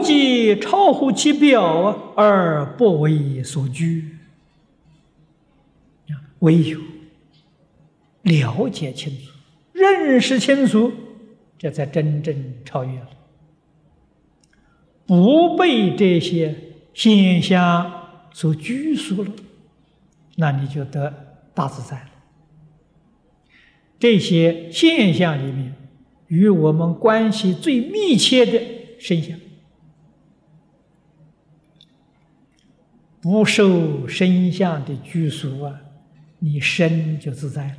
即超乎其表而不为所拘。唯有了解清楚、认识清楚，这才真正超越了，不被这些现象所拘束了，那你就得大自在了。这些现象里面，与我们关系最密切的身相，不受身相的拘束啊。你身就自在了，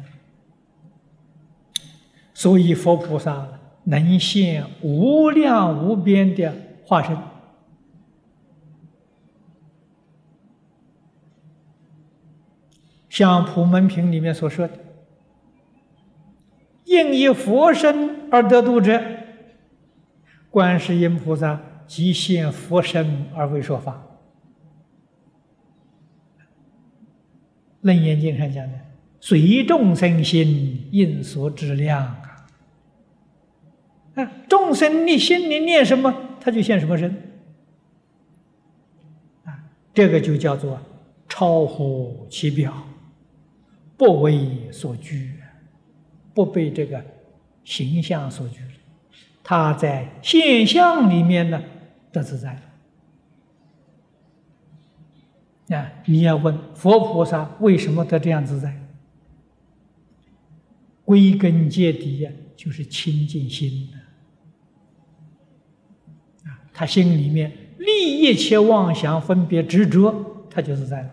所以佛菩萨能现无量无边的化身，像普门品里面所说的：“应以佛身而得度者，观世音菩萨即现佛身而为说法。”楞严经上讲的，随众生心应所知量啊！众生你心里念什么，他就现什么身啊！这个就叫做超乎其表，不为所拘，不被这个形象所拘他在现象里面呢得自在了。啊！你要问佛菩萨为什么得这样自在？归根结底呀，就是清净心的。啊，他心里面立一切妄想、分别、执着，他就是在了。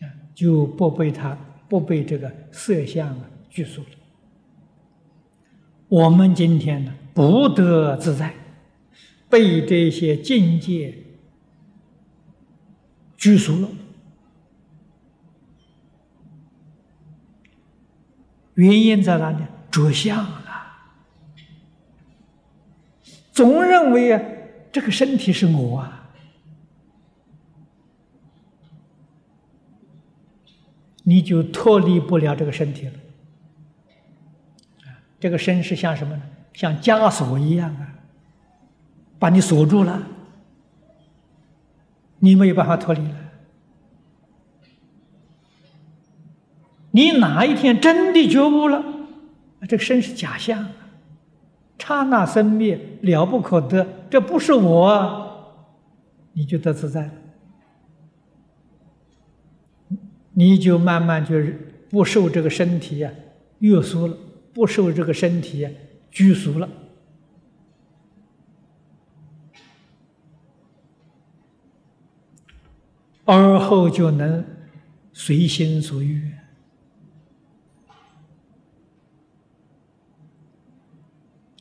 啊，就不被他不被这个色相啊拘束了。我们今天呢，不得自在，被这些境界。拘束了，原因在哪里？着相了，总认为啊，这个身体是我啊，你就脱离不了这个身体了。这个身是像什么呢？像枷锁一样啊，把你锁住了。你没有办法脱离了。你哪一天真的觉悟了，这个身是假象，刹那生灭，了不可得，这不是我，你就得自在了。你就慢慢就是不受这个身体啊约束了，不受这个身体拘束了。而后就能随心所欲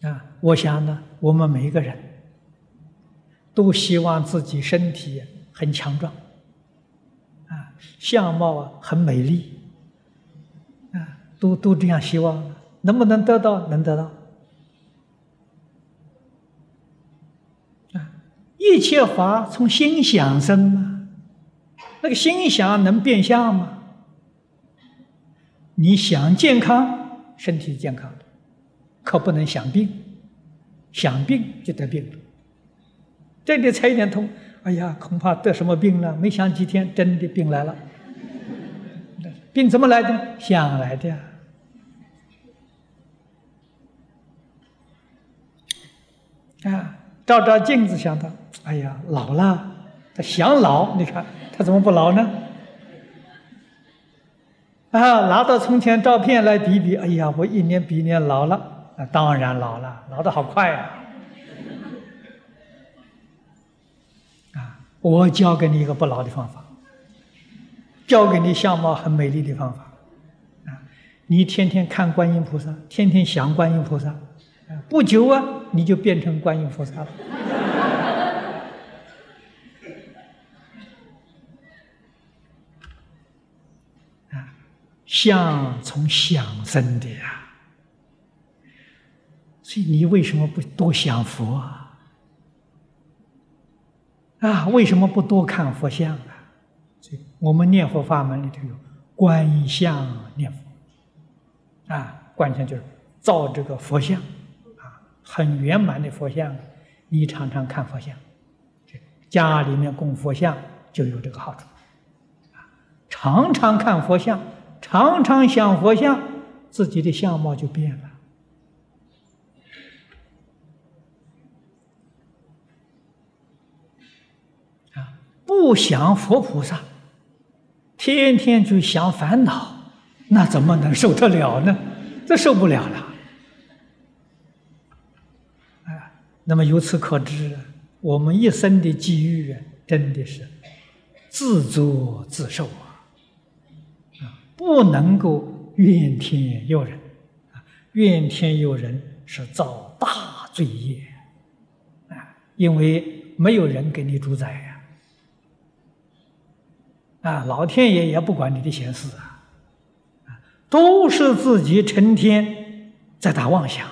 啊！我想呢，我们每一个人都希望自己身体很强壮啊，相貌啊很美丽啊，都都这样希望，能不能得到？能得到啊！一切法从心想生嘛。那个心想能变相吗？你想健康，身体健康的，可不能想病，想病就得病了。这里才一点痛，哎呀，恐怕得什么病了？没想几天，真的病来了。病怎么来的？想来的。啊，照照镜子，想到，哎呀，老了。他想老，你看。他怎么不老呢？啊，拿到从前照片来比比，哎呀，我一年比一年老了。啊，当然老了，老的好快啊！啊，我教给你一个不老的方法，教给你相貌很美丽的方法。啊，你天天看观音菩萨，天天想观音菩萨，不久啊，你就变成观音菩萨了。相从想生的呀，所以你为什么不多想佛啊？啊，为什么不多看佛像啊？所以我们念佛法门里头有观相念佛，啊，观相就是造这个佛像，啊，很圆满的佛像，你常常看佛像，家里面供佛像就有这个好处。常常看佛像，常常想佛像，自己的相貌就变了。啊，不想佛菩萨，天天去想烦恼，那怎么能受得了呢？这受不了了。啊，那么由此可知，我们一生的机遇啊真的是自作自受啊。不能够怨天尤人，啊，怨天尤人是造大罪业，啊，因为没有人给你主宰呀，啊，老天爷也不管你的闲事啊，啊，都是自己成天在打妄想，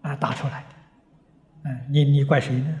啊，打出来的，嗯，你你怪谁呢？